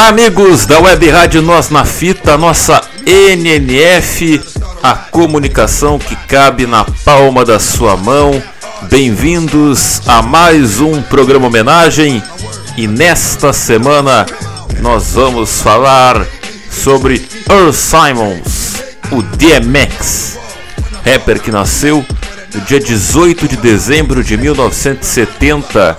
Olá, amigos da Web Rádio Nós na Fita, nossa NNF, a comunicação que cabe na palma da sua mão. Bem-vindos a mais um programa homenagem e nesta semana nós vamos falar sobre Earl Simons, o DMX, rapper que nasceu no dia 18 de dezembro de 1970,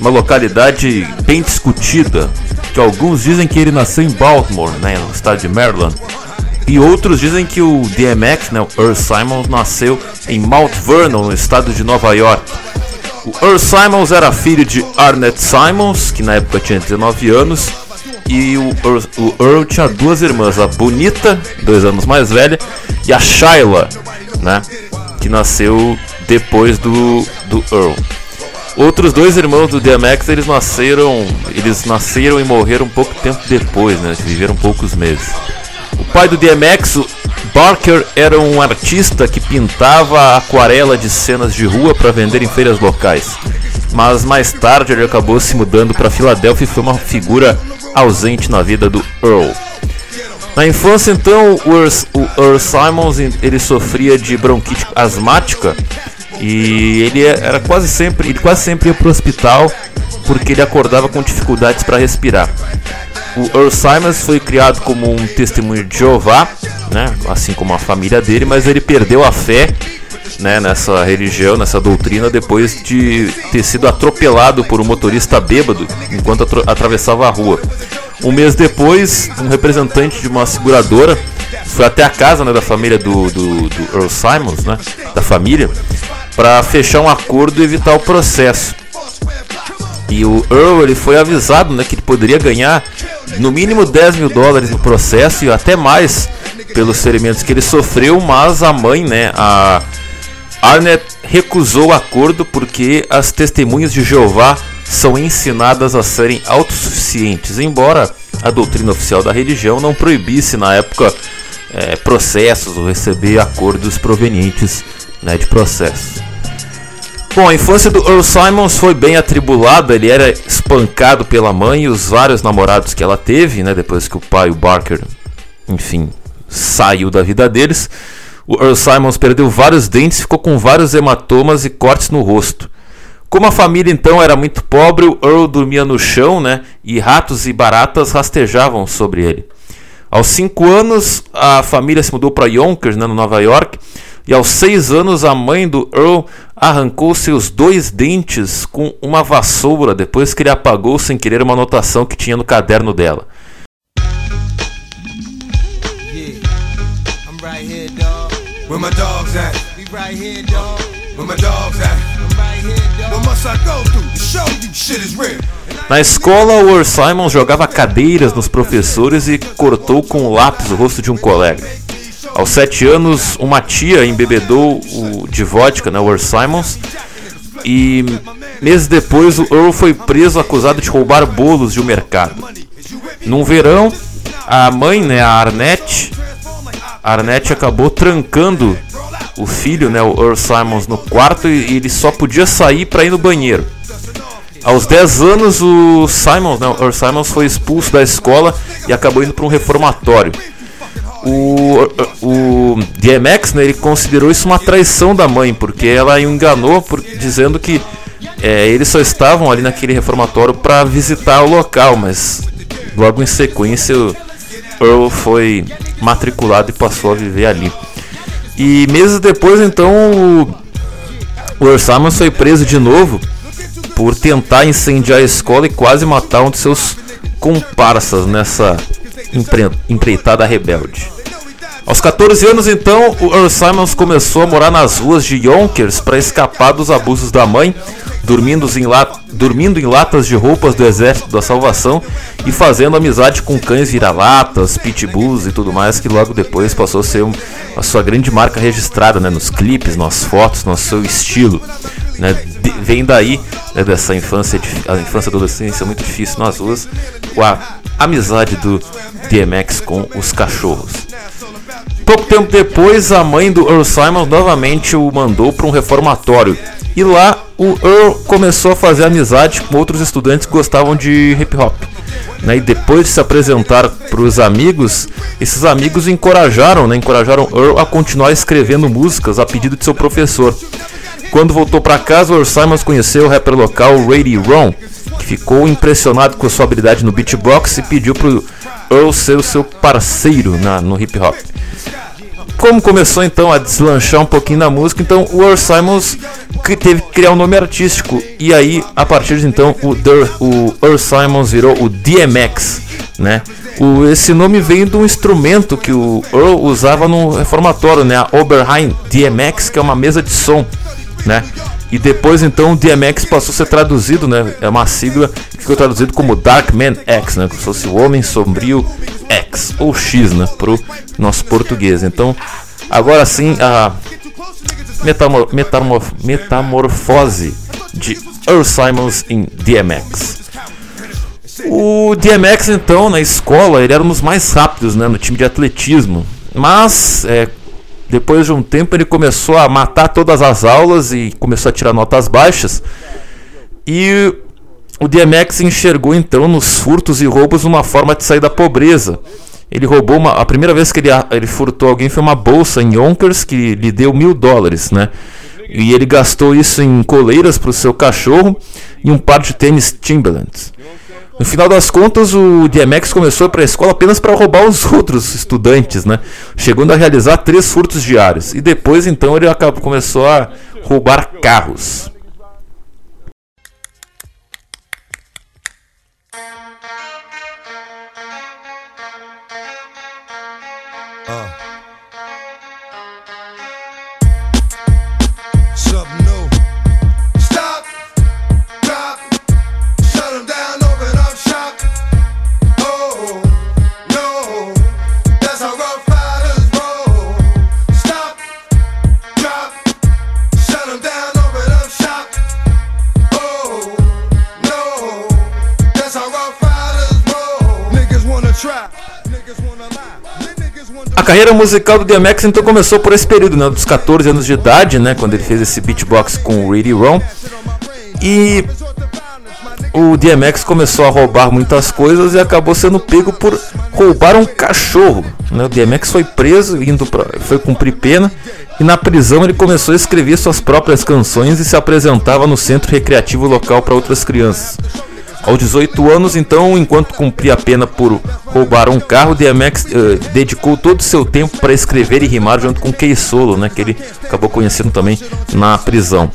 uma localidade bem discutida, que alguns dizem que ele nasceu em Baltimore, né, no estado de Maryland, e outros dizem que o DMX, né, o Earl Simons, nasceu em Mount Vernon, no estado de Nova York. O Earl Simons era filho de Arnett Simons, que na época tinha 19 anos, e o Earl, o Earl tinha duas irmãs, a Bonita, dois anos mais velha, e a Shyla, né, que nasceu depois do, do Earl. Outros dois irmãos do DMX, eles nasceram, eles nasceram e morreram pouco tempo depois, né, viveram poucos meses. O pai do DMX, Barker, era um artista que pintava aquarela de cenas de rua para vender em feiras locais. Mas mais tarde ele acabou se mudando para Filadélfia e foi uma figura ausente na vida do Earl. Na infância, então, o Earl Simons ele sofria de bronquite asmática e ele era quase sempre, ele quase sempre ia para o hospital porque ele acordava com dificuldades para respirar. O Earl Simons foi criado como um testemunho de Jeová, né, assim como a família dele, mas ele perdeu a fé né, nessa religião, nessa doutrina, depois de ter sido atropelado por um motorista bêbado enquanto atra atravessava a rua. Um mês depois, um representante de uma seguradora foi até a casa né, da família do, do, do Earl Simons, né, da família, para fechar um acordo e evitar o processo. E o Earl ele foi avisado né, que ele poderia ganhar no mínimo 10 mil dólares no processo e até mais pelos ferimentos que ele sofreu, mas a mãe, né, a Arnett, recusou o acordo porque as testemunhas de Jeová são ensinadas a serem autossuficientes, embora a doutrina oficial da religião não proibisse na época é, processos ou receber acordos provenientes né, de processos. Bom, a infância do Earl Simons foi bem atribulada, ele era espancado pela mãe e os vários namorados que ela teve, né, depois que o pai, o Barker, enfim, saiu da vida deles. O Earl Simons perdeu vários dentes, ficou com vários hematomas e cortes no rosto. Como a família então era muito pobre, o Earl dormia no chão, né, e ratos e baratas rastejavam sobre ele. Aos 5 anos, a família se mudou para Yonkers, né, no Nova York, e aos seis anos, a mãe do Earl arrancou seus dois dentes com uma vassoura depois que ele apagou sem querer uma anotação que tinha no caderno dela. Yeah, I'm right here, dog. Where my dogs at? Na escola, o Simons jogava cadeiras nos professores e cortou com o lápis o rosto de um colega. Aos sete anos, uma tia embebedou o de vodka, né, o Simons, e meses depois o Earl foi preso acusado de roubar bolos de um mercado. Num verão, a mãe, né, a Arnett, a Arnett acabou trancando o filho, né, o Earl Simons, no quarto e ele só podia sair para ir no banheiro. Aos 10 anos, o Simons, né, o Earl Simons foi expulso da escola e acabou indo para um reformatório. O, o DMX, né, ele considerou isso uma traição da mãe, porque ela o enganou por, dizendo que é, eles só estavam ali naquele reformatório para visitar o local, mas logo em sequência o Earl foi matriculado e passou a viver ali. E meses depois, então, o, o foi preso de novo por tentar incendiar a escola e quase matar um de seus comparsas nessa empreitada rebelde. Aos 14 anos, então, o Earl Simons começou a morar nas ruas de Yonkers para escapar dos abusos da mãe, dormindo em, dormindo em latas de roupas do Exército da Salvação e fazendo amizade com cães vira-latas, pitbulls e tudo mais, que logo depois passou a ser a sua grande marca registrada né, nos clipes, nas fotos, no seu estilo. Né, de, vem daí né, dessa infância, a infância e adolescência muito difícil nas ruas, a amizade do DMX com os cachorros. Pouco tempo depois, a mãe do Earl Simon novamente o mandou para um reformatório. E lá o Earl começou a fazer amizade com outros estudantes que gostavam de hip hop. Né? E depois de se apresentar para os amigos, esses amigos encorajaram, né? encorajaram Earl a continuar escrevendo músicas a pedido de seu professor. Quando voltou para casa, Earl Simons conheceu o rapper local Rady Ron, que ficou impressionado com sua habilidade no beatbox e pediu para Earl ser o seu parceiro na, no hip hop como começou então a deslanchar um pouquinho na música, então o Earl Simons teve que criar um nome artístico. E aí, a partir de então, o, o Earl Simons virou o DMX, né? O, esse nome vem de um instrumento que o Earl usava no reformatório, né? A Oberheim DMX, que é uma mesa de som, né? E depois então o DMX passou a ser traduzido, né? É uma sigla que ficou traduzido como Darkman X, né? Como se fosse o Homem Sombrio X ou X, né? Pro nosso português. Então, agora sim a metamor metamor metamorfose de Earl Simons em DMX. O DMX então na escola ele era um dos mais rápidos, né? No time de atletismo, mas é, depois de um tempo ele começou a matar todas as aulas e começou a tirar notas baixas. E o DMX enxergou então nos furtos e roubos uma forma de sair da pobreza. Ele roubou uma. A primeira vez que ele, ele furtou alguém foi uma bolsa em Yonkers que lhe deu mil dólares, né? E ele gastou isso em coleiras para o seu cachorro e um par de tênis Timberlands. No final das contas, o DMX começou para a escola apenas para roubar os outros estudantes, né? Chegando a realizar três furtos diários. E depois, então, ele acabou, começou a roubar carros. Carreira musical do DMX então começou por esse período, né, dos 14 anos de idade, né, quando ele fez esse beatbox com o Ready Ron. E o DMX começou a roubar muitas coisas e acabou sendo pego por roubar um cachorro. Né? O DMX foi preso, indo pra, foi cumprir pena e na prisão ele começou a escrever suas próprias canções e se apresentava no centro recreativo local para outras crianças. Aos 18 anos, então, enquanto cumpria a pena por roubar um carro, DMX uh, eh, dedicou todo o seu tempo para escrever e rimar junto com Key Solo, né, que ele acabou conhecendo também na prisão.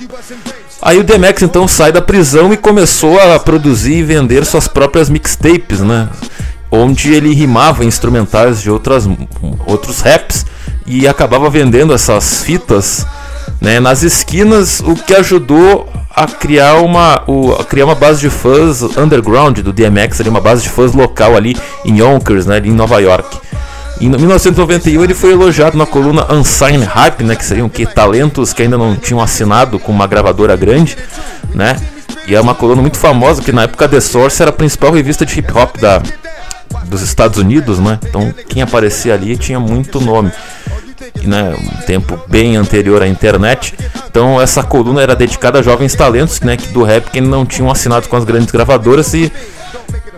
Aí o DMX então sai da prisão e começou a produzir e vender suas próprias mixtapes, né? Onde ele rimava instrumentais de outras, outros raps e acabava vendendo essas fitas né, nas esquinas, o que ajudou a criar uma, o, criar uma base de fãs underground do DMX, ali, uma base de fãs local ali em Yonkers, né, ali em Nova York. Em 1991 ele foi elogiado na coluna Unsigned Hype, né, que seriam que talentos que ainda não tinham assinado com uma gravadora grande, né? E é uma coluna muito famosa que na época The Source era a principal revista de hip hop da, dos Estados Unidos, né? Então quem aparecia ali tinha muito nome né, um tempo bem anterior à internet. Então essa coluna era dedicada a jovens talentos, né, do rap que não tinham assinado com as grandes gravadoras e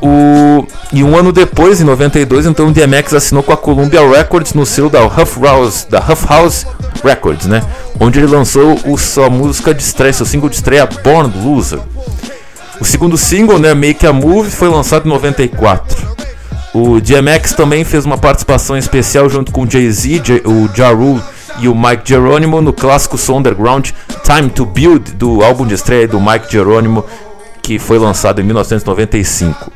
o e um ano depois, em 92, então o DMX assinou com a Columbia Records no selo da Huff House, da Huff House Records, né, onde ele lançou o, sua música de estreia, seu single de estreia Born Loser. O segundo single, né, Make a Move, foi lançado em 94. O DMX também fez uma participação especial junto com Jay-Z, o Ja Rule e o Mike Geronimo no clássico som underground Time to Build do álbum de estreia do Mike Geronimo que foi lançado em 1995.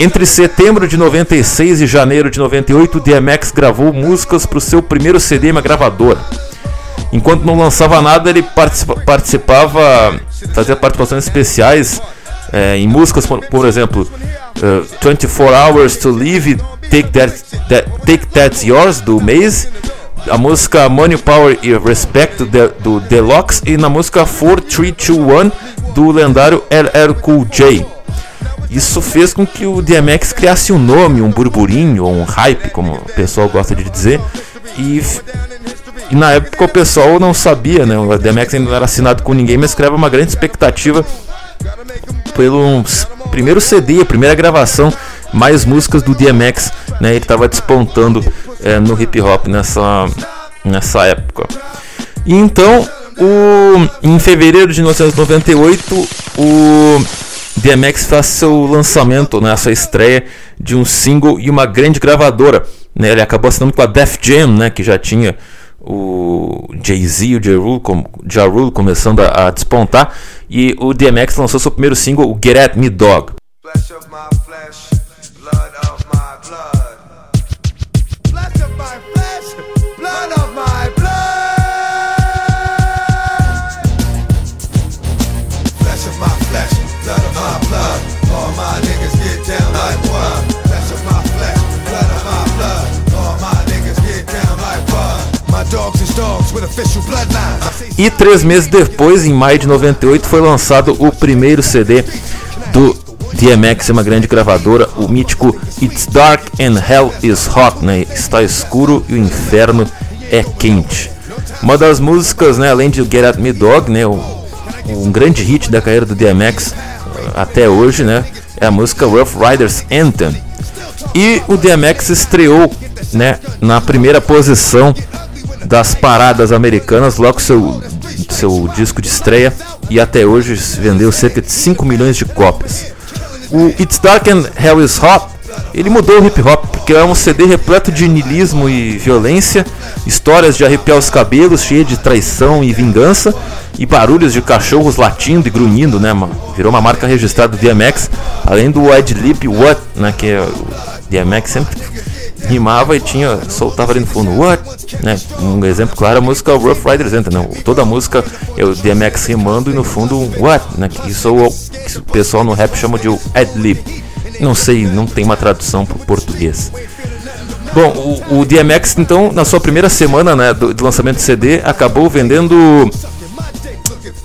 Entre setembro de 96 e janeiro de 98, o DMX gravou músicas para o seu primeiro CD uma gravadora. Enquanto não lançava nada, ele participa participava, fazia participações especiais é, em músicas, por, por exemplo, uh, 24 Hours to Live, Take, That, That, Take That's Yours, do Maze, a música Money, Power e Respect do, do Deluxe e na música 4321 do lendário LL Cool J. Isso fez com que o DMX criasse um nome, um burburinho, um hype, como o pessoal gosta de dizer, e, e na época o pessoal não sabia, né? O DMX ainda não era assinado com ninguém, mas criava uma grande expectativa pelo primeiro CD, a primeira gravação, mais músicas do DMX, né? Ele estava despontando é, no hip hop nessa, nessa época. E então, o, em fevereiro de 1998, o DMX faz seu lançamento, né, sua estreia de um single e uma grande gravadora. Né, ele acabou assinando com a Def Jam, né, que já tinha o Jay-Z e o Ja Rule, começando a, a, despontar. E o DMX lançou seu primeiro single, Get At Me Dog. E três meses depois, em maio de 98, foi lançado o primeiro CD do DMX, uma grande gravadora, o mítico It's Dark and Hell is Hot, né? Está escuro e o inferno é quente. Uma das músicas, né, além de Get At Me Dog, né, um grande hit da carreira do DMX até hoje, né, é a música Rough Riders Anthem. E o DMX estreou, né, na primeira posição das paradas americanas, logo seu, seu disco de estreia, e até hoje vendeu cerca de 5 milhões de cópias. O It's Dark and Hell is Hot, ele mudou o hip hop, porque é um CD repleto de niilismo e violência, histórias de arrepiar os cabelos, cheia de traição e vingança, e barulhos de cachorros latindo e grunhindo, né, mano? Virou uma marca registrada do DMX, além do Ed Lip What, né, que é o DMX sempre rimava e tinha soltava ali no fundo what? né? Um exemplo claro a música Rough Riders entra não. Toda a música é o DMX rimando e no fundo um what? né? Isso é o, que o pessoal no rap chama de ad-lib não sei não tem uma tradução para o português. Bom o, o, DMX então na sua primeira semana né do, do lançamento do CD acabou vendendo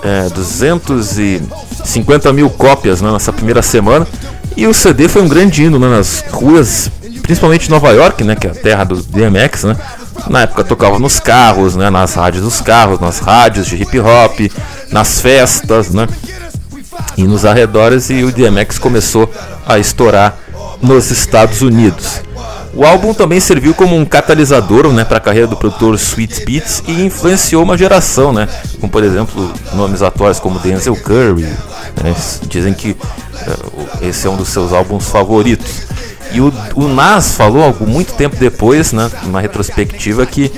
é, 250 mil cópias né, nessa primeira semana. E o CD foi um grande hino né, nas ruas principalmente Nova York, né, que é a terra do DMX, né? Na época tocava nos carros, né, nas rádios dos carros, nas rádios de hip hop, nas festas, né? E nos arredores e o DMX começou a estourar nos Estados Unidos. O álbum também serviu como um catalisador né, para a carreira do produtor Sweet Beats e influenciou uma geração, né, como por exemplo nomes atuais como Denzel Curry. Né, dizem que uh, esse é um dos seus álbuns favoritos. E o, o Nas falou algo muito tempo depois, né, numa retrospectiva, que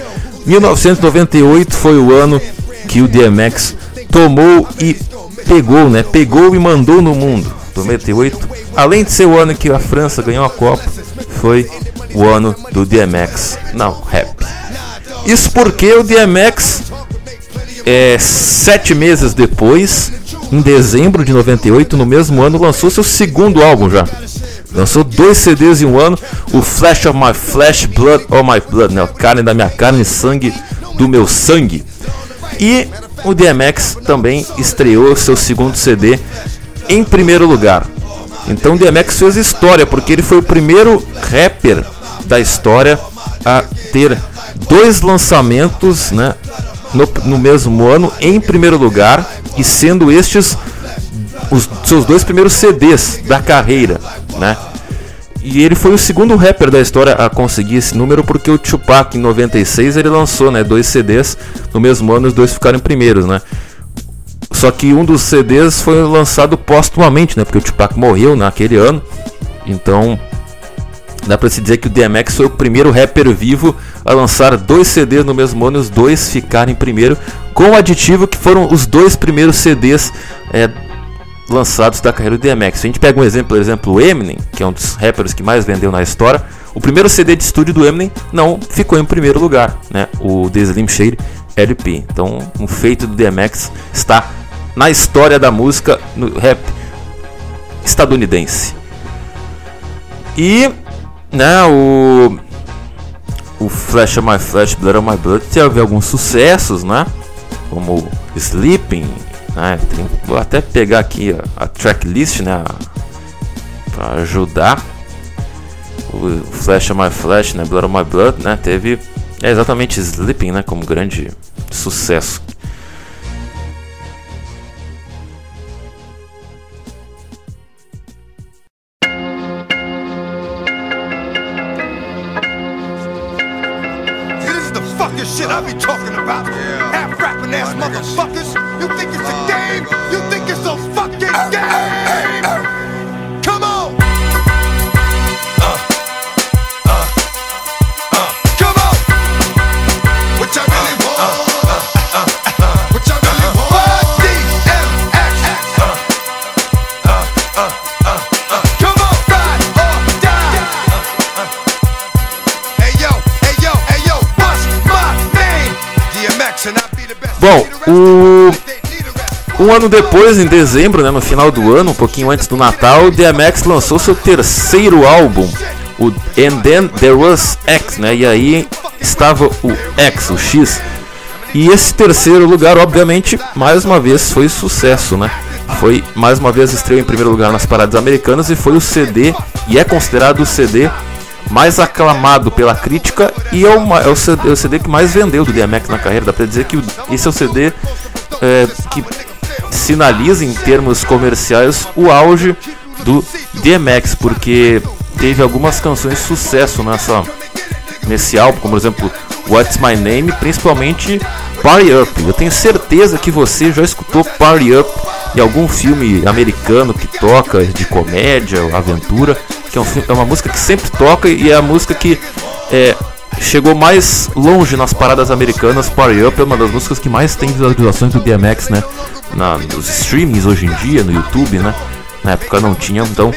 1998 foi o ano que o DMX tomou e pegou, né? Pegou e mandou no mundo. 98, além de ser o ano que a França ganhou a Copa, foi o ano do DMX não rap. Isso porque o DMX, é, sete meses depois, em dezembro de 98, no mesmo ano, lançou seu segundo álbum já. Lançou dois CDs em um ano, o Flash of My Flesh, Blood of My Blood, né? Carne da minha carne, sangue do meu sangue. E o DMX também estreou seu segundo CD em primeiro lugar. Então o DMX fez história, porque ele foi o primeiro rapper da história a ter dois lançamentos né, no, no mesmo ano em primeiro lugar, e sendo estes os seus dois primeiros CDs da carreira, né? E ele foi o segundo rapper da história a conseguir esse número porque o Tupac em 96 ele lançou, né, dois CDs no mesmo ano, os dois ficaram primeiros, né? Só que um dos CDs foi lançado póstumamente, né? Porque o Tupac morreu naquele ano. Então, dá para se dizer que o DMX foi o primeiro rapper vivo a lançar dois CDs no mesmo ano e os dois ficarem primeiro, com o aditivo que foram os dois primeiros CDs é, lançados da carreira do DMX. A gente pega um exemplo, por exemplo, o Eminem, que é um dos rappers que mais vendeu na história, o primeiro CD de estúdio do Eminem não ficou em primeiro lugar, né? O The Slim Shady LP. Então, um feito do DMX está na história da música no rap estadunidense. E, né, o o Flash of My Flash, Blood of My Blood teve alguns sucessos, né? Como Sleeping, né? Tem, vou até pegar aqui a, a tracklist, né? Para ajudar. O Flash My Flash, né? Blood My Blood, né? Teve é exatamente Sleeping, né? Como grande sucesso. shit I be talking about. Yeah. Half rapping ass motherfuckers. You think Um ano depois, em dezembro, né, no final do ano, um pouquinho antes do Natal, DMX lançou seu terceiro álbum, o And Then There Was X, né? E aí estava o X, o X. E esse terceiro lugar, obviamente, mais uma vez foi sucesso, né? Foi mais uma vez estreou em primeiro lugar nas paradas americanas e foi o CD e é considerado o CD mais aclamado pela crítica e é o, é o CD, é o CD que mais vendeu do DMX na carreira. Dá pra dizer que esse é o CD é, que sinaliza em termos comerciais o auge do DMX, porque teve algumas canções de sucesso nessa, nesse álbum, como por exemplo What's My Name, principalmente Party Up. Eu tenho certeza que você já escutou Party Up em algum filme americano que toca de comédia, aventura, que é, um é uma música que sempre toca e é a música que é, chegou mais longe nas paradas americanas. Party Up é uma das músicas que mais tem visualizações do DMX, né? Na, nos streamings hoje em dia, no YouTube, né? Na época não tinha, então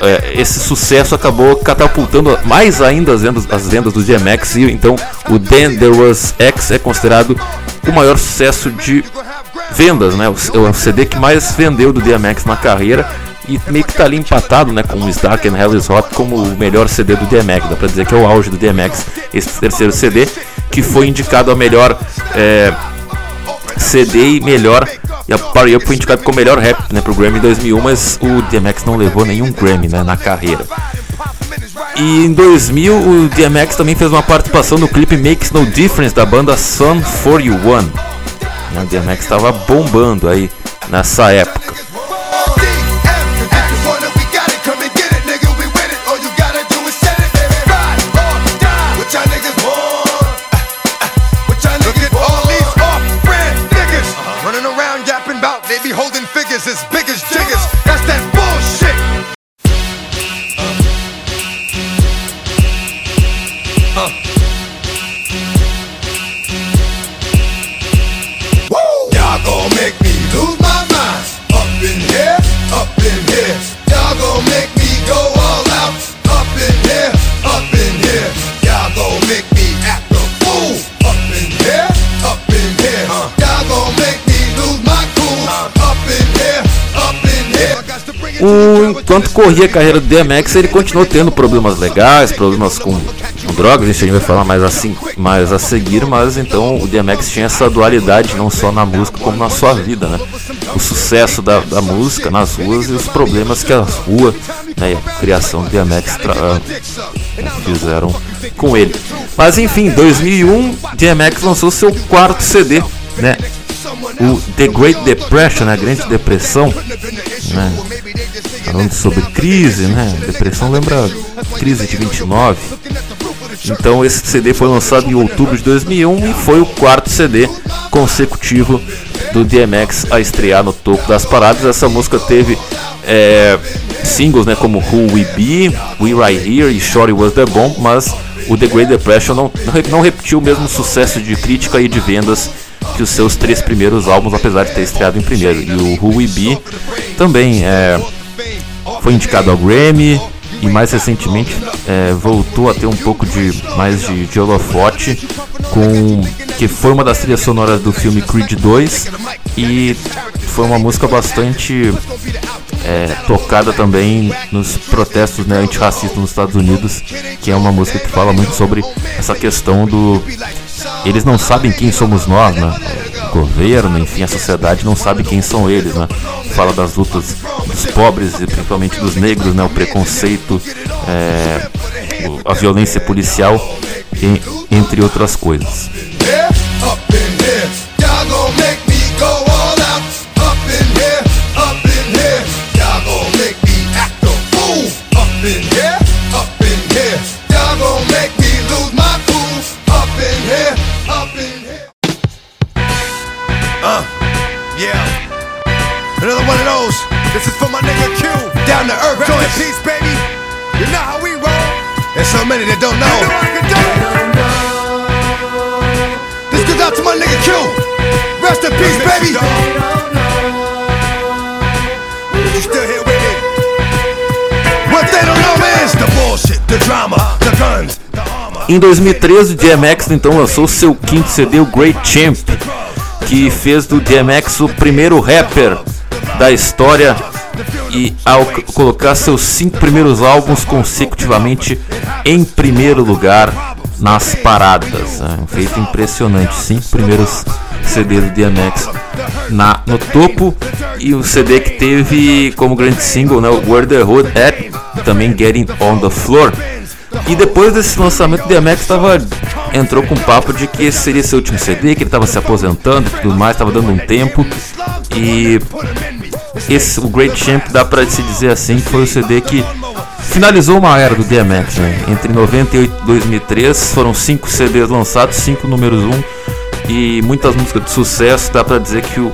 é, esse sucesso acabou catapultando mais ainda as vendas, as vendas do DMX e então o Then There Was X é considerado o maior sucesso de vendas, né? O, é o CD que mais vendeu do DMX na carreira e meio que tá ali empatado, né, com Stark and Hell is Hot como o melhor CD do DMX. Dá pra dizer que é o auge do DMX esse terceiro CD que foi indicado a melhor é, CD e melhor. E a Party Up foi indicado como melhor rap né, pro Grammy em 2001, mas o DMX não levou nenhum Grammy né, na carreira. E em 2000 o DMX também fez uma participação no clipe Makes No Difference da banda Sun 41. Né, O DMX estava bombando aí nessa época. Enquanto corria a carreira do DMX, ele continuou tendo problemas legais, problemas com, com drogas, a gente vai falar mais assim, mais a seguir, mas então o DMX tinha essa dualidade não só na música como na sua vida, né? O sucesso da, da música nas ruas e os problemas que a rua né, e a criação do DMX ah, fizeram com ele. Mas enfim, em 2001, DMX lançou seu quarto CD, né? O The Great Depression, né, a Grande Depressão, né? falando sobre crise, né? Depressão lembra crise de 29. Então esse CD foi lançado em outubro de 2001 e foi o quarto CD consecutivo do DMX a estrear no topo das paradas. Essa música teve é, singles, né, como Who We Be, We Right Here e Shorty Was The Bomb, mas o The Great Depression não, não repetiu o mesmo sucesso de crítica e de vendas que os seus três primeiros álbuns, apesar de ter estreado em primeiro. E o Who We Be também é, foi indicado ao Grammy e mais recentemente é, voltou a ter um pouco de mais de, de holofote com que foi uma das trilhas sonoras do filme Creed 2 e foi uma música bastante é, tocada também nos protestos né, antirracistas nos Estados Unidos, que é uma música que fala muito sobre essa questão do. Eles não sabem quem somos nós, né? O governo, enfim, a sociedade não sabe quem são eles, né? Fala das lutas dos pobres e principalmente dos negros, né? O preconceito, é, a violência policial, entre outras coisas. Uh, this is for my nigga Q. Down to earth, joint peace, baby. You know how we roll. There's so many that don't know. You know I can do it. This goes out to my nigga Q. Rest in peace, baby. You still here with me? What they don't know is the bullshit, the drama, the guns. Em 2013, o DMX então lançou seu quinto CD, o Great Champ, que fez do DMX o primeiro rapper da história e ao colocar seus cinco primeiros álbuns consecutivamente em primeiro lugar nas paradas. É um feito impressionante. Cinco primeiros CDs do DMX na, no topo e o CD que teve como grande single né, Where the Hood At, também Getting on the Floor. E depois desse lançamento, o DMX tava, entrou com o papo de que esse seria seu último CD, que ele estava se aposentando e tudo mais, estava dando um tempo. E esse, o Great Champ, dá pra se dizer assim, que foi o CD que finalizou uma era do DMX. Né? Entre 98 e 2003 foram cinco CDs lançados, cinco números 1 um, e muitas músicas de sucesso. Dá pra dizer que o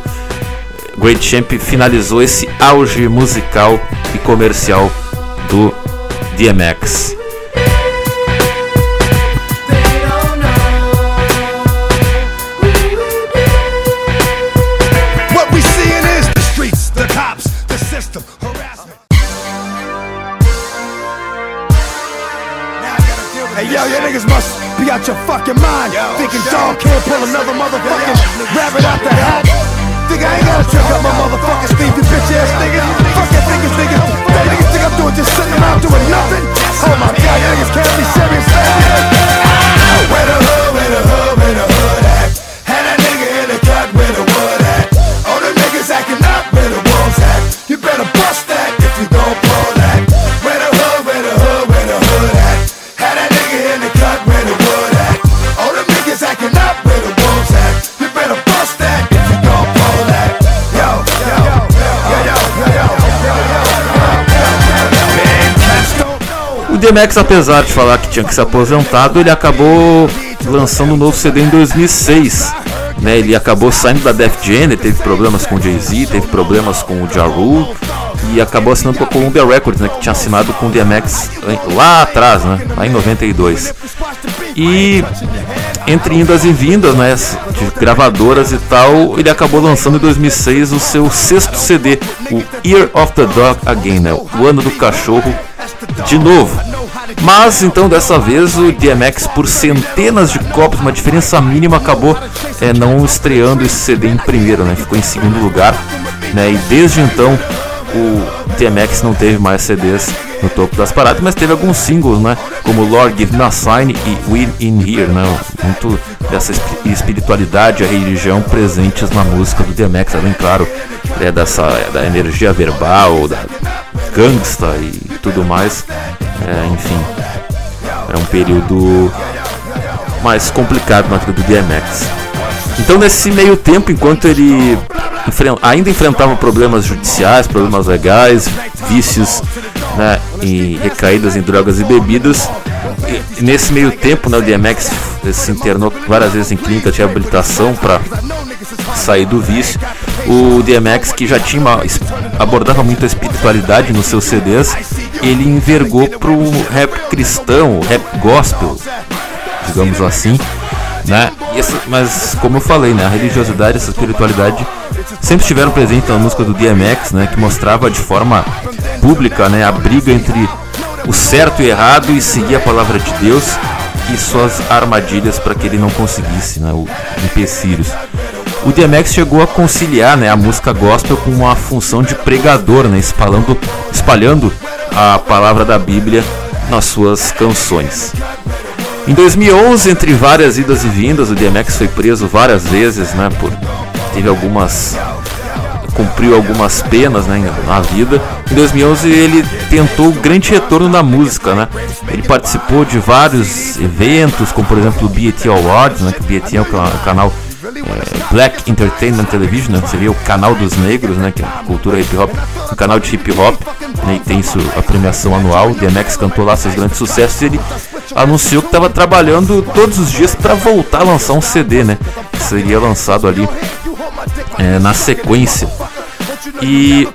Great Champ finalizou esse auge musical e comercial do DMX. Out your fucking mind. Thinking dog can't pull another motherfucking rabbit out the hat. Think I ain't gotta check out my motherfucking Steve, you bitch ass niggas. Fuck that niggas, niggas. That niggas think I'm doing just sitting around doing nothing. Oh my god, niggas can't be serious, man. DMX, apesar de falar que tinha que ser aposentado, ele acabou lançando um novo CD em 2006. Né, ele acabou saindo da Def Jam, ele teve problemas com o Jay-Z, teve problemas com o Ja Rule e acabou assinando com a Columbia Records, né, que tinha assinado com o DMX lá atrás, né, lá em 92. E entre indas e vindas, né, de gravadoras e tal, ele acabou lançando em 2006 o seu sexto CD, o Year of the Dog Again, né, o ano do cachorro de novo. Mas então dessa vez o DMX por centenas de cópias, uma diferença mínima, acabou é, não estreando esse CD em primeiro, né? Ficou em segundo lugar, né? E desde então o DMX não teve mais CDs no topo das paradas, mas teve alguns singles, né? Como Lord Give Me a Sign e We In Here, né? Muito dessa espiritualidade, a religião presentes na música do DMX, além claro, é dessa da energia verbal, da gangsta e tudo mais. É, enfim, é um período mais complicado na vida do DMX. Então, nesse meio tempo, enquanto ele ainda enfrentava problemas judiciais, problemas legais, vícios né, e recaídas em drogas e bebidas, e nesse meio tempo, né, o DMX se internou várias vezes em clínica de reabilitação para sair do vício. O DMX, que já tinha uma, abordava muito a espiritualidade nos seus CDs, ele envergou pro rap cristão, rap gospel, digamos assim. né? Mas como eu falei, né, a religiosidade, essa espiritualidade sempre estiveram presentes na música do DMX, né, que mostrava de forma pública, né, a briga entre o certo e errado e seguir a palavra de Deus e suas armadilhas para que ele não conseguisse, né, o empecilhos. O DMX chegou a conciliar, né, a música gospel com uma função de pregador, né, espalhando, espalhando a palavra da Bíblia nas suas canções. Em 2011, entre várias idas e vindas, o DMX foi preso várias vezes, né? Por, teve algumas. cumpriu algumas penas né, na vida. Em 2011, ele tentou o grande retorno na música, né? Ele participou de vários eventos, como por exemplo o BET Awards, né? Que o BET é o canal Black Entertainment Television, né? Seria o canal dos negros, né? Que é cultura hip hop, um canal de hip hop, né? E tem isso, a premiação anual. O DMX cantou lá seus grandes sucessos e ele anunciou que estava trabalhando todos os dias para voltar a lançar um CD, né? Que seria lançado ali é, na sequência. E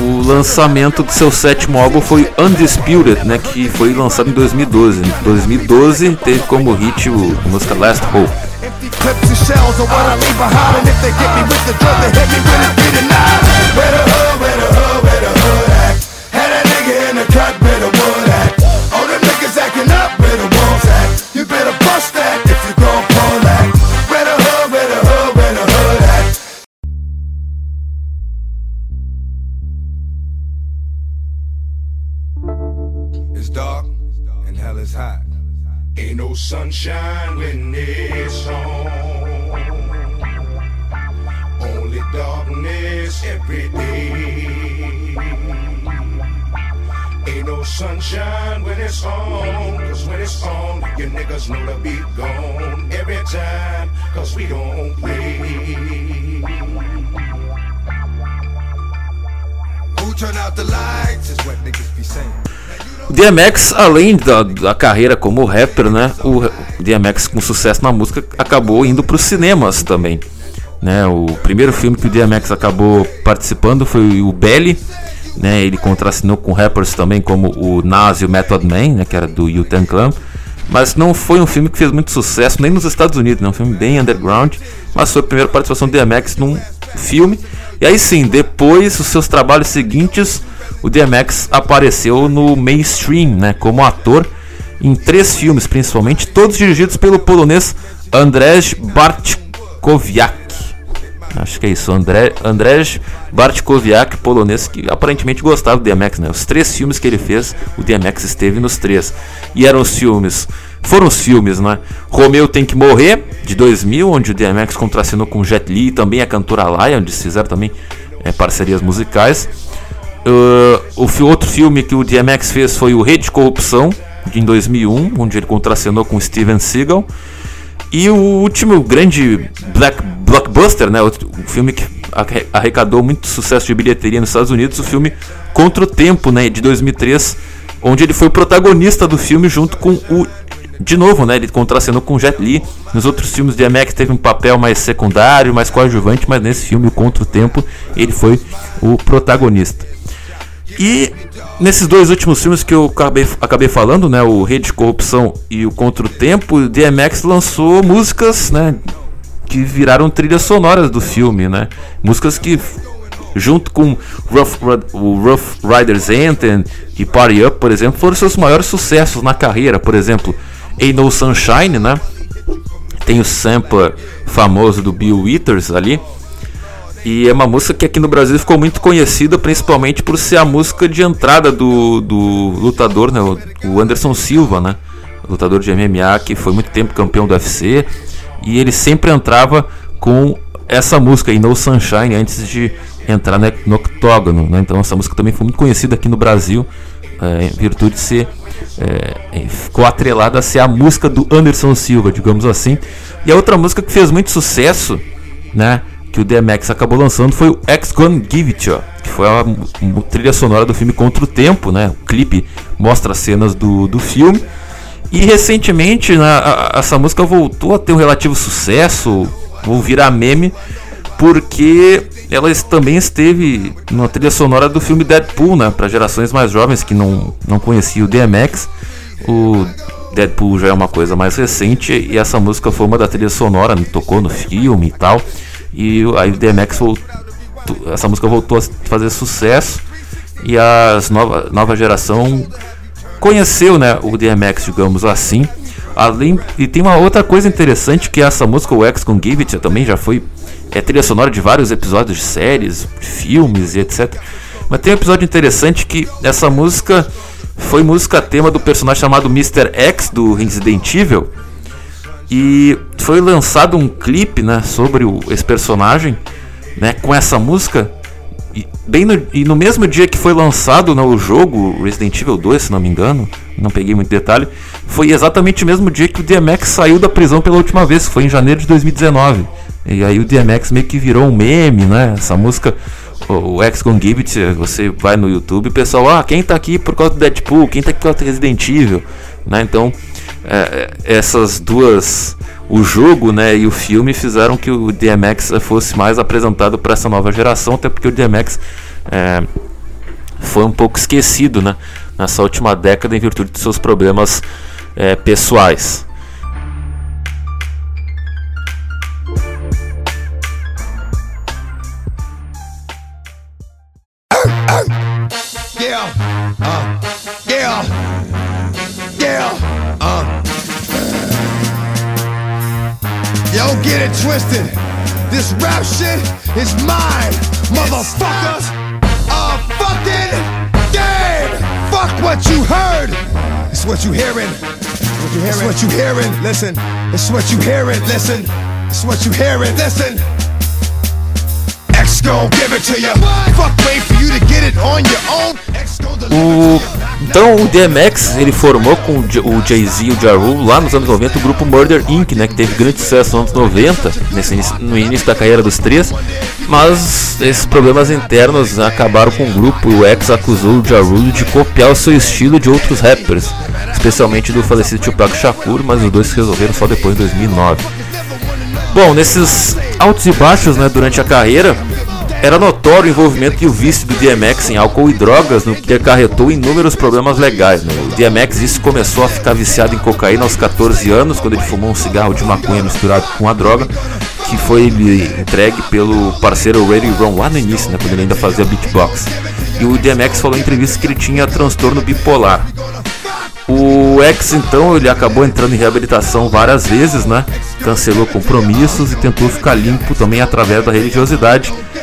o lançamento do seu sétimo álbum foi Undisputed, né, que foi lançado em 2012. Em 2012 teve como hit o, a música Last Hope. clips and shells are what I leave behind. And if they get me with the drug, they hit me with it, be denied. Where the hood, where the hood? Sunshine when it's on. Only darkness every day. Ain't no sunshine when it's on. Cause when it's on, your niggas know to be gone every time. Cause we don't play. Who turn out the lights is what niggas be saying. O DMX, além da, da, carreira como rapper, né, o DMX com sucesso na música acabou indo para os cinemas também. Né, o primeiro filme que o DMX acabou participando foi o Belly, né, ele contracenou com rappers também como o Nas e o Method Man, né, que era do Wu-Tang Clan, mas não foi um filme que fez muito sucesso nem nos Estados Unidos, né, um filme bem underground, mas foi a primeira participação do DMX num filme. E aí sim, depois os seus trabalhos seguintes o DMX apareceu no mainstream, né, como ator em três filmes, principalmente, todos dirigidos pelo polonês Andrzej Bartkowiak. Acho que é isso, André, Andrzej Bartkowiak, polonês, que aparentemente gostava do DMX, né? Os três filmes que ele fez, o DMX esteve nos três. E eram os filmes, foram os filmes, né? Romeu Tem Que Morrer, de 2000, onde o DMX contracenou com Jet Li e também a cantora Laia, onde fizeram também é, parcerias musicais. Uh, o outro filme que o DMX fez foi o Rede de Corrupção, em 2001, onde ele contracenou com Steven Seagal. E o último grande black blockbuster, né, o filme que arrecadou muito sucesso de bilheteria nos Estados Unidos, o filme Contra o Tempo, né, de 2003, onde ele foi o protagonista do filme junto com o de novo, né, ele contracenou com Jet Li. Nos outros filmes, DMX teve um papel mais secundário, mais coadjuvante, mas nesse filme, Contra o Tempo, ele foi o protagonista. E nesses dois últimos filmes que eu acabei, acabei falando, né, o Rede de Corrupção e o Contra o Tempo, o DMX lançou músicas, né, que viraram trilhas sonoras do filme, né? Músicas que junto com Rough, o Rough Riders Anthem e Party Up, por exemplo, foram seus maiores sucessos na carreira, por exemplo, Ain't No Sunshine, né? Tem o sample famoso do Bill Withers ali, e é uma música que aqui no Brasil ficou muito conhecida, principalmente por ser a música de entrada do, do lutador, né, o Anderson Silva, né, lutador de MMA que foi muito tempo campeão do UFC, e ele sempre entrava com essa música aí, No Sunshine, antes de entrar né, no octógono. Né? Então essa música também foi muito conhecida aqui no Brasil, é, em virtude de ser. É, ficou atrelada a ser a música do Anderson Silva, digamos assim. E a outra música que fez muito sucesso, né? Que o DMX acabou lançando foi o X Gonna Give It You, que foi a, a, trilha sonora do filme Contra o Tempo, né? O clipe mostra cenas do, do filme. E recentemente né, a, essa música voltou a ter um relativo sucesso, ou virar meme, porque ela também esteve na trilha sonora do filme Deadpool, né? Para gerações mais jovens que não, não conheciam o DMX. O Deadpool já é uma coisa mais recente e essa música foi uma da trilha sonora, tocou no filme e tal. E aí o DMX voltou, essa música voltou a fazer sucesso e a nova, nova geração conheceu né, o DMX, digamos assim. Além, e tem uma outra coisa interessante que é essa música, o X com Give It, também já foi é trilha sonora de vários episódios de séries, filmes e etc. Mas tem um episódio interessante que essa música foi música tema do personagem chamado Mr. X do Resident Evil. E foi lançado um clipe né, sobre o, esse personagem né, com essa música. E, bem no, e no mesmo dia que foi lançado né, o jogo Resident Evil 2, se não me engano, não peguei muito detalhe, foi exatamente o mesmo dia que o DMX saiu da prisão pela última vez, foi em janeiro de 2019. E aí o DMX meio que virou um meme, né? Essa música, o X Gon Gibbet, você vai no YouTube, o pessoal, ah, quem tá aqui por causa do Deadpool, quem tá aqui por causa do Resident Evil, né? Então, é, é essas duas, o jogo, né, e o filme fizeram que o DMX fosse mais apresentado para essa nova geração, até porque o DMX é, foi um pouco esquecido, né? Nessa última década em virtude de seus problemas é, pessoais. It twisted. This rap shit is mine, motherfuckers. A fucking game. Fuck what you heard. It's what you hearing. It's what you hearing. Listen. It's what you hearing. Listen. It's what you hearing. Listen. X gon' give it to you. Fuck wait O, então o DMX ele formou com o Jay-Z e o Ja Rule lá nos anos 90 o grupo Murder Inc, né, que teve grande sucesso nos anos 90, nesse, no início da carreira dos três, mas esses problemas internos acabaram com o grupo e o X acusou o Ja Rule de copiar o seu estilo de outros rappers, especialmente do falecido Tupac Shakur, mas os dois se resolveram só depois de 2009. Bom, nesses altos e baixos né, durante a carreira, era notório o envolvimento e o vício do DMX em álcool e drogas, no que acarretou inúmeros problemas legais. Né? O DMX isso começou a ficar viciado em cocaína aos 14 anos, quando ele fumou um cigarro de maconha misturado com a droga, que foi entregue pelo parceiro Reddy Ron lá no início, né, quando ele ainda fazia beatbox. E o DMX falou em entrevista que ele tinha transtorno bipolar. O ex então ele acabou entrando em reabilitação várias vezes, né? Cancelou compromissos e tentou ficar limpo também através da religiosidade.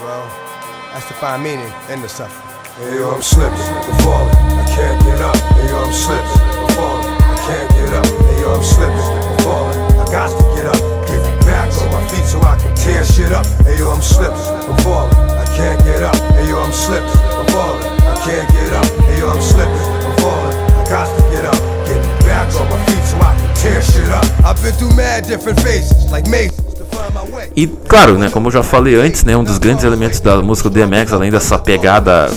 well, that's to find meaning in the suffering. Hey yo, I'm slipping, I'm falling, I can't get up. Hey yo, I'm slipping, I'm falling, I can't get up. Hey yo, I'm slipping, I'm falling, I got to get up. Get me back on my feet so I can tear shit up. Hey yo, I'm slipping, I'm falling, I can't get up. Hey yo, I'm slipping, I'm falling, I can't get up. Hey yo, I'm slipping, I'm falling, I got to get up. Get me back on my feet so I can tear shit up. I've been through mad different phases, like mazes, E claro, né, como eu já falei antes, né, um dos grandes elementos da música do DMX, além dessa pegada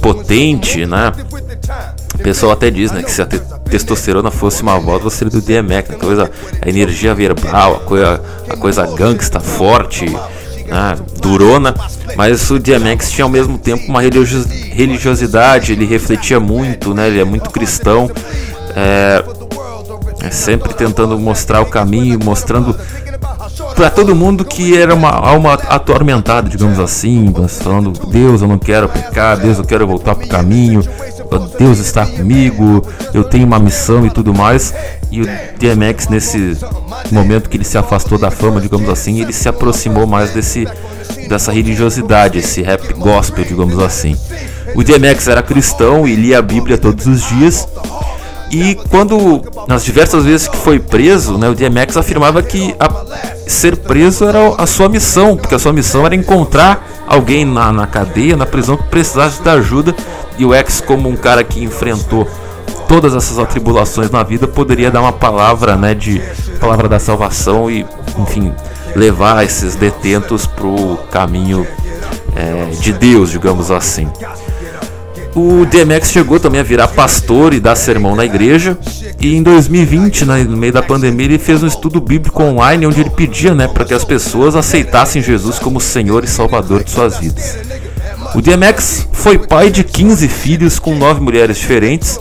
potente, né? O pessoal até diz, né, que se a te- testosterona fosse uma voz, você seria do DMX, a coisa, a energia verbal, a coisa, a coisa gangsta, forte, né, durona. Mas o DMX tinha ao mesmo tempo uma religio- religiosidade, ele refletia muito, né, ele é muito cristão, é, é sempre tentando mostrar o caminho, mostrando para todo mundo que era uma alma atormentada, digamos assim, falando, Deus, eu não quero pecar, Deus, eu quero voltar pro caminho, Deus está comigo, eu tenho uma missão e tudo mais. E o DMX nesse momento que ele se afastou da fama, digamos assim, ele se aproximou mais desse dessa religiosidade, esse rap gospel, digamos assim. O DMX era cristão e lia a Bíblia todos os dias. E quando, nas diversas vezes que foi preso, né, o DMX afirmava que a- ser preso era a sua missão, porque a sua missão era encontrar alguém na, na cadeia, na prisão, que precisasse da ajuda. E o X, como um cara que enfrentou todas essas atribulações na vida poderia dar uma palavra, né, de palavra da salvação e, enfim, levar esses detentos para o caminho é, de Deus, digamos assim. O DMX chegou também a virar pastor e dar sermão na igreja. E em 2020, né, no meio da pandemia, ele fez um estudo bíblico online onde ele pedia né, para que as pessoas aceitassem Jesus como Senhor e Salvador de suas vidas. O DMX foi pai de 15 filhos com 9 mulheres diferentes.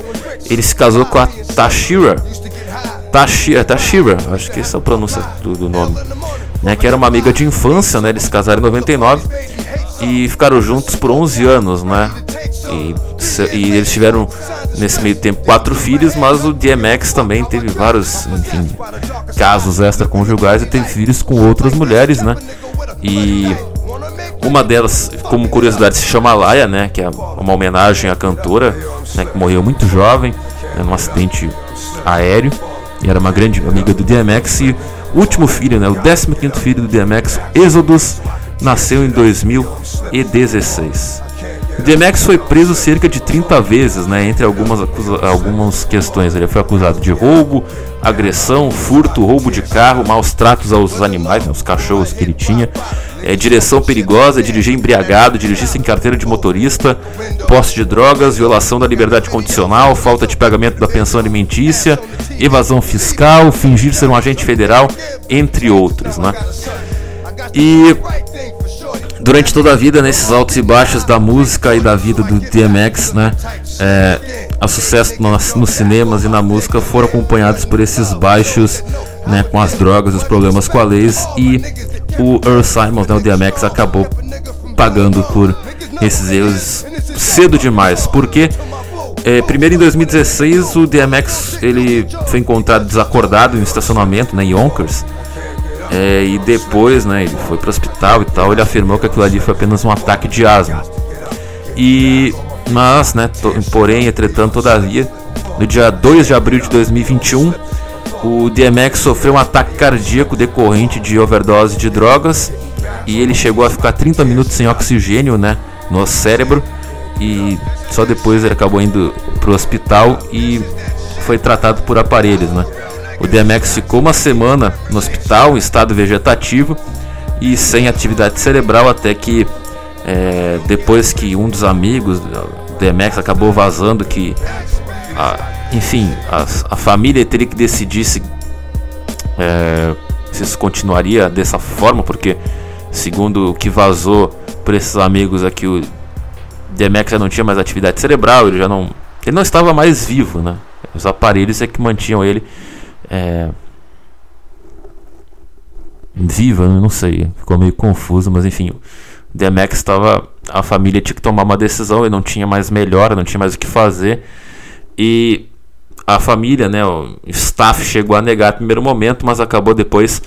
Ele se casou com a Tashira. Tashira, Tashira acho que essa é a pronúncia do, do nome. Né, que era uma amiga de infância, né, eles se casaram em 99 e ficaram juntos por 11 anos, né? E, e, eles tiveram nesse meio tempo quatro filhos, mas o DMX também teve vários, enfim, casos extraconjugais e teve filhos com outras mulheres, né? E uma delas, como curiosidade, se chama Laia, né? Que é uma homenagem à cantora, né? Que morreu muito jovem, né, num acidente aéreo. E era uma grande amiga do DMX. E o último filho, né? O 15 filho do DMX, Exodus, nasceu em 2016. O DMX foi preso cerca de 30 vezes, né, entre algumas, algumas questões. Ele foi acusado de roubo, agressão, furto, roubo de carro, maus tratos aos animais, né, os cachorros que ele tinha, é, direção perigosa, dirigir embriagado, dirigir sem carteira de motorista, posse de drogas, violação da liberdade condicional, falta de pagamento da pensão alimentícia, evasão fiscal, fingir ser um agente federal, entre outros. Né? E durante toda a vida, nesses altos e baixos da música e da vida do DMX, né? É, o sucesso nos, nos cinemas e na música foram acompanhados por esses baixos, né? Com as drogas, os problemas com a lei e o Earl Simons, né, o DMX, acabou pagando por esses erros cedo demais, porque é, primeiro em 2016 o DMX ele foi encontrado desacordado em um estacionamento né, em Yonkers é, e depois, né, ele foi para o hospital e tal, ele afirmou que aquilo ali foi apenas um ataque de asma. E, mas, né, to, porém, entretanto, todavia, no dia 2 de abril de 2021, o DMX sofreu um ataque cardíaco decorrente de overdose de drogas e ele chegou a ficar 30 minutos sem oxigênio, né, no cérebro e só depois ele acabou indo para o hospital e foi tratado por aparelhos, né. O DMX ficou uma semana no hospital em estado vegetativo e sem atividade cerebral até que é, depois que um dos amigos do DMX acabou vazando que a, enfim a, a, família teria que decidir se, é, se isso continuaria dessa forma porque segundo o que vazou por esses amigos aqui o DMX já não tinha mais atividade cerebral ele já não ele não estava mais vivo né? Os aparelhos é que mantinham ele é, viva, não sei, ficou meio confuso, mas enfim, o DMX estava, a família tinha que tomar uma decisão, ele não tinha mais melhora, não tinha mais o que fazer e a família, né, o staff chegou a negar no primeiro momento, mas acabou depois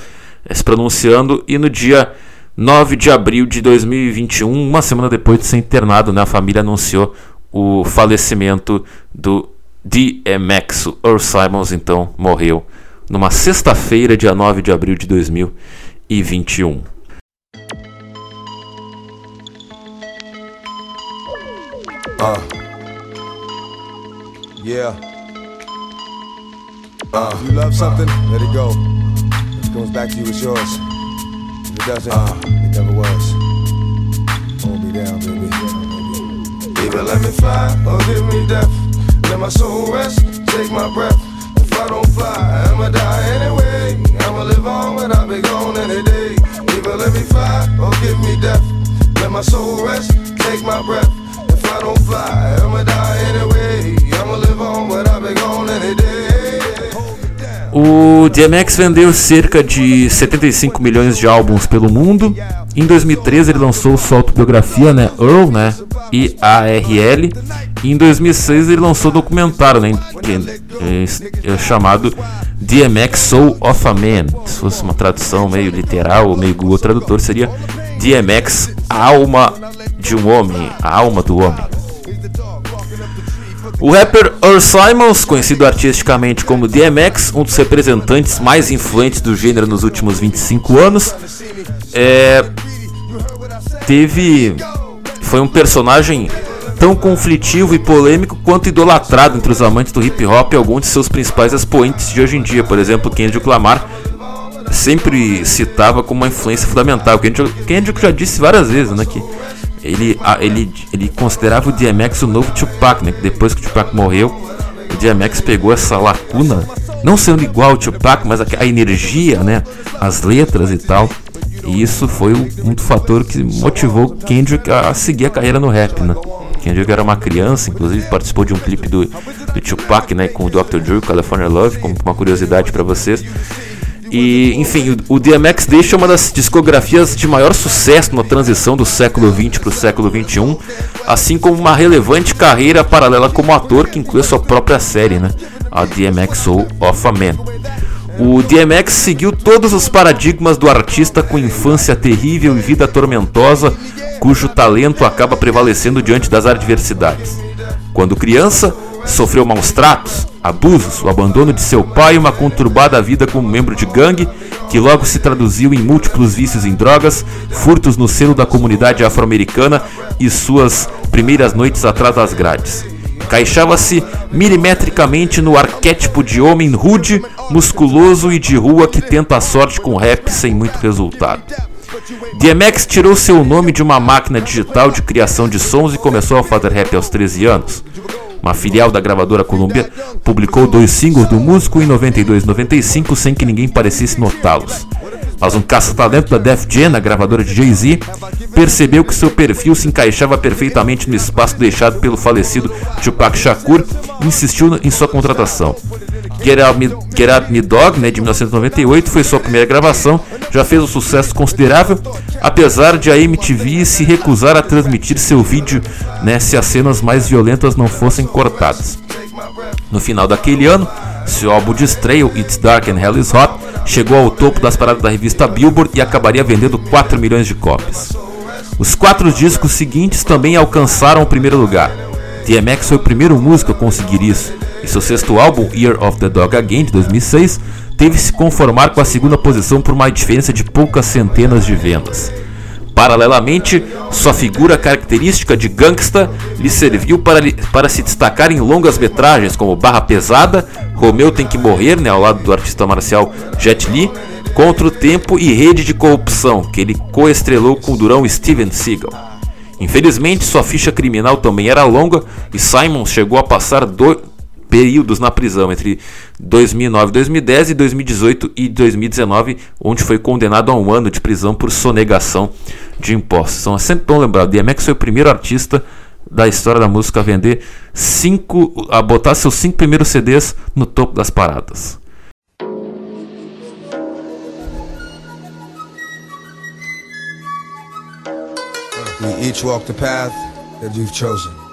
é, se pronunciando e no dia 9 de abril de 2021, uma semana depois de ser internado, né, a família anunciou o falecimento do DMX. O Earl Simons então morreu numa sexta-feira, dia 9 de abril de 2021. Uh. Yeah. Uh. If you love something, let it go. If it comes back to you, it's yours. If it doesn't, uh. it never was. Hold me down, baby. Either let me fly or give me death. Let my soul rest, take my breath. I don't fly, I'ma die anyway. I'ma live on when I be gone any day. Either let me fly or give me death. Let my soul rest, take my breath. If I don't fly, I'ma die anyway. O DMX vendeu cerca de 75 milhões de álbuns pelo mundo. Em 2013 ele lançou sua autobiografia, né, Earl, né, I A R L. E em 2006 ele lançou o documentário, né, que é, é chamado DMX Soul of a Man. Se fosse uma tradução meio literal ou meio Google Tradutor, seria DMX a alma de um homem, a alma do homem. O rapper Earl Simons, conhecido artisticamente como DMX, um dos representantes mais influentes do gênero nos últimos 25 anos, é, teve foi um personagem tão conflitivo e polêmico quanto idolatrado entre os amantes do hip hop e alguns de seus principais expoentes de hoje em dia. Por exemplo, Kendrick Lamar sempre citava como uma influência fundamental. Kendrick, Kendrick já disse várias vezes né, que ele, ele, ele considerava o DMX o novo Tupac, né, depois que o Tupac morreu, o DMX pegou essa lacuna, não sendo igual ao Tupac, mas a, a energia, né, as letras e tal. E isso foi um fator que motivou Kendrick a seguir a carreira no rap, né? Kendrick era uma criança, inclusive participou de um clipe do, do Tupac, né, com o Dr. Drew, California Love, como uma curiosidade para vocês. E, enfim, o, o DMX deixa uma das discografias de maior sucesso na transição do século 20 para o século 21, assim como uma relevante carreira paralela como ator que inclui a sua própria série, né, a DMX Soul of a Man. O DMX seguiu todos os paradigmas do artista com infância terrível e vida tormentosa, cujo talento acaba prevalecendo diante das adversidades. Quando criança, sofreu maus tratos, abusos, o abandono de seu pai e uma conturbada vida como membro de gangue, que logo se traduziu em múltiplos vícios em drogas, furtos no seno da comunidade afro-americana e suas primeiras noites atrás das grades encaixava-se milimetricamente no arquétipo de homem rude, musculoso e de rua que tenta a sorte com rap sem muito resultado. DMX tirou seu nome de uma máquina digital de criação de sons e começou a fazer rap aos 13 anos. Uma filial da gravadora Columbia publicou dois singles do músico em 92 e 95 sem que ninguém parecesse notá-los mas um caça-talento da Def Jam, a gravadora de Jay-Z, percebeu que seu perfil se encaixava perfeitamente no espaço deixado pelo falecido Tupac Shakur e insistiu em sua contratação. Get Out Me, Get Out Me Dog, né, de 1998, foi sua primeira gravação, já fez um sucesso considerável, apesar de a MTV se recusar a transmitir seu vídeo né, se as cenas mais violentas não fossem cortadas. No final daquele ano, seu álbum de estreia, It's Dark and Hell is Hot, chegou ao topo das paradas da revista Billboard e acabaria vendendo 4 milhões de cópias. Os quatro discos seguintes também alcançaram o primeiro lugar. DMX foi o primeiro músico a conseguir isso, e seu sexto álbum, Year of the Dog Again, de 2006, teve se conformar com a segunda posição por uma diferença de poucas centenas de vendas. Paralelamente, sua figura característica de gangsta lhe serviu para, para se destacar em longas metragens como Barra Pesada, Romeu Tem Que Morrer, né, ao lado do artista marcial Jet Li, Contra o Tempo e Rede de Corrupção, que ele coestrelou com o durão Steven Seagal. Infelizmente, sua ficha criminal também era longa e Simon chegou a passar dois períodos na prisão entre 2009 2010 e 2018 e 2019, onde foi condenado a um ano de prisão por sonegação de impostos. Então é sempre bom lembrar, DMX foi o primeiro artista da história da música a vender cinco, a botar seus cinco primeiros CDs no topo das paradas. We each walk the path that you've chosen.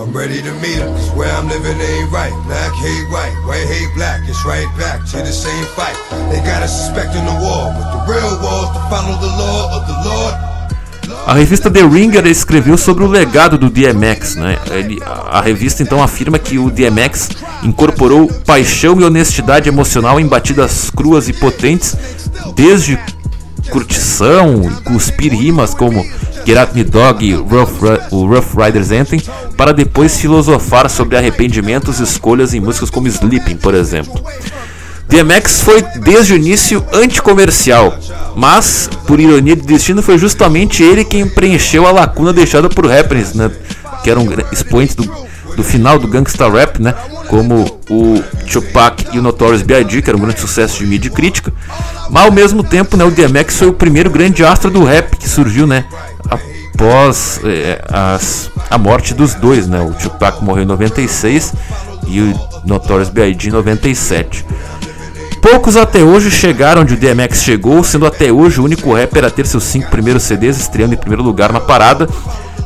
I'm ready to meet cause where I'm living ain't right. Black hate white, white hate black, it's right back to the same fight. They got the but the real to follow the law of the Lord. A revista The Ringer escreveu sobre o legado do DMX. Né? Ele, a revista então afirma que o DMX incorporou paixão e honestidade emocional em batidas cruas e potentes, desde curtição e cuspir rimas como Get Me Dog e Rough, o Rough Riders Anthem, para depois filosofar sobre arrependimentos e escolhas em músicas como Sleeping, por exemplo. DMX foi desde o início anticomercial, mas, por ironia de destino, foi justamente ele quem preencheu a lacuna deixada por rappers, né, que eram expoentes do, do final do gangsta rap, né, como o Tupac e o Notorious B.I.G., que era um grande sucesso de mídia crítica, mas ao mesmo tempo, né, o DMX foi o primeiro grande astro do rap que surgiu, né, após é, as, a morte dos dois, né? O Tupac morreu em 96 e o Notorious B.I.G. em 97. Poucos até hoje chegaram onde o DMX chegou, sendo até hoje o único rapper a ter seus cinco primeiros CDs estreando em primeiro lugar na parada,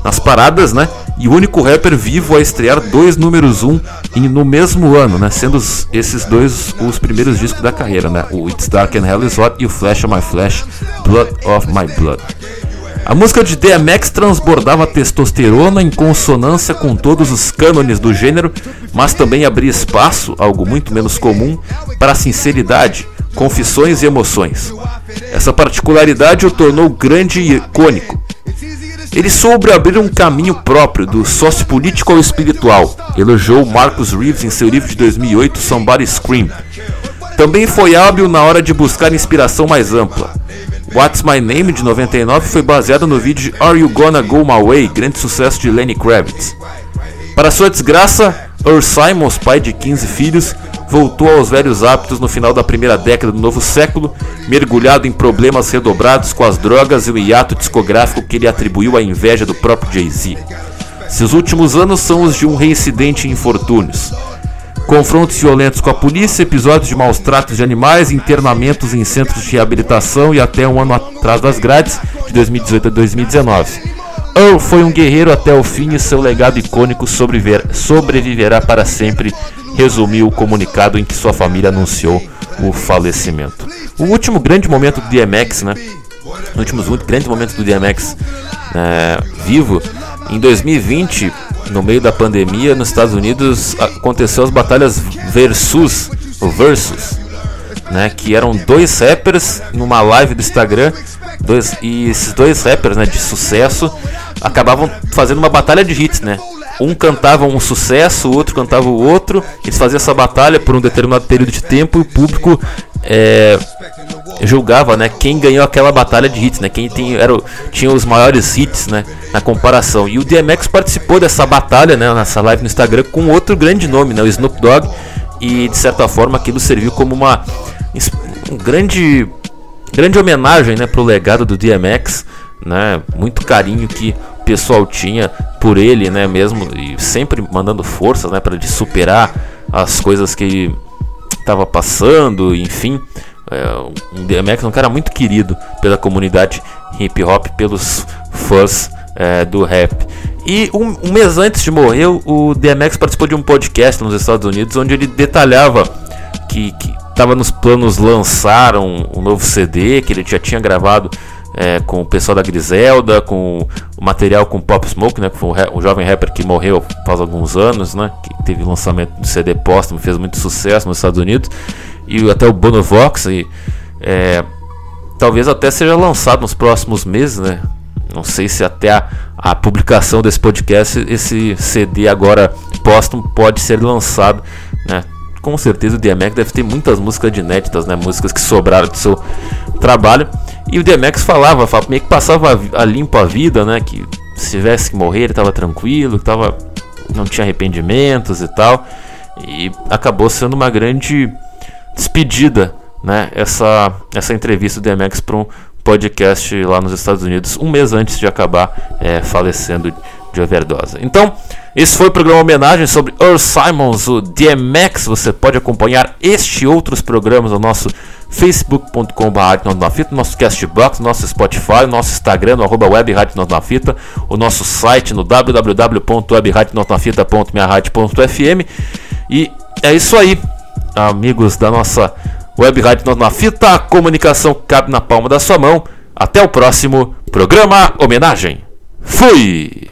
nas paradas, né? E o único rapper vivo a estrear dois números um no mesmo ano, né? Sendo esses dois os primeiros discos da carreira, né? O It's Dark and Hell Is Hot e o Flash of My Flash, Blood of My Blood. A música de DMX transbordava testosterona em consonância com todos os cânones do gênero, mas também abria espaço, algo muito menos comum, para sinceridade, confissões e emoções. Essa particularidade o tornou grande e icônico. Ele soube abrir um caminho próprio do sociopolítico ao espiritual. Elogiou Marcus Reeves em seu livro de 2008, Somebody Scream. Também foi hábil na hora de buscar inspiração mais ampla. What's My Name de 99 foi baseado no vídeo Are You Gonna Go My Way, grande sucesso de Lenny Kravitz. Para sua desgraça, Earl Simons, pai de 15 filhos, voltou aos velhos hábitos no final da primeira década do novo século, mergulhado em problemas redobrados com as drogas e o hiato discográfico que ele atribuiu à inveja do próprio Jay-Z. Seus últimos anos são os de um reincidente em infortúnios. Confrontos violentos com a polícia, episódios de maus tratos de animais, internamentos em centros de reabilitação e até um ano atrás das grades, de 2018 a 2019. Earl foi um guerreiro até o fim e seu legado icônico sobreviver, sobreviverá para sempre, resumiu o comunicado em que sua família anunciou o falecimento. O último grande momento do DMX, né? Os últimos grandes momentos do DMX é, vivo, em 2020, no meio da pandemia, nos Estados Unidos, aconteceu as batalhas Versus, Versus, né? Que eram dois rappers numa live do Instagram Dois, e esses dois rappers né, de sucesso acabavam fazendo uma batalha de hits, né? Um cantava um sucesso, o outro cantava o outro. Eles faziam essa batalha por um determinado período de tempo e o público é, julgava, né, quem ganhou aquela batalha de hits, né? Quem tem, era, tinha os maiores hits, né, na comparação. E o DMX participou dessa batalha, né, nessa live no Instagram com outro grande nome, né, o Snoop Dogg. E de certa forma aquilo serviu como uma um grande grande homenagem né, para o legado do DMX, né, muito carinho que o pessoal tinha por ele, né, mesmo e sempre mandando forças, né, para ele superar as coisas que estava passando, enfim, é, um DMX é um cara muito querido pela comunidade hip hop, pelos fãs é, do rap. E um, um, mês antes de morrer, o DMX participou de um podcast nos Estados Unidos onde ele detalhava que, que Tava nos planos lançar um, um novo CD que ele já tinha gravado é, com o pessoal da Griselda, com o material com Pop Smoke, né, que foi um, um, jovem rapper que morreu faz alguns anos, né, que teve lançamento de CD póstumo, fez muito sucesso nos Estados Unidos, e até o Bono Vox, e é, talvez até seja lançado nos próximos meses, né, não sei se até a, a publicação desse podcast esse CD agora póstumo pode ser lançado, né, com certeza o DMX deve ter muitas músicas inéditas, né? Músicas que sobraram do seu trabalho. E o DMX falava, meio que passava a, limpo a vida, né? Que se tivesse que morrer ele estava tranquilo, tava, não tinha arrependimentos e tal. E acabou sendo uma grande despedida, né? Essa, essa entrevista do DMX para um podcast lá nos Estados Unidos, um mês antes de acabar é, falecendo de overdose. Então, esse foi o programa homenagem sobre Earl Simons, o DMX. Você pode acompanhar este e outros programas no nosso facebook.com.br no nosso Castbox, nosso Spotify, nosso Instagram, no arroba web Fita, o nosso site no www.webradionotnafita.minharadio.fm e é isso aí, amigos da nossa Web Rádio na Fita, a comunicação cabe na palma da sua mão. Até o próximo programa homenagem. Fui!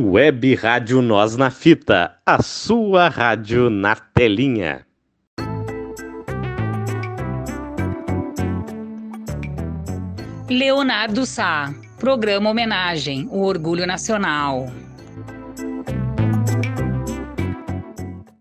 Web Rádio Nós na Fita, a sua rádio na telinha. Leonardo Sá, programa Homenagem, o Orgulho Nacional.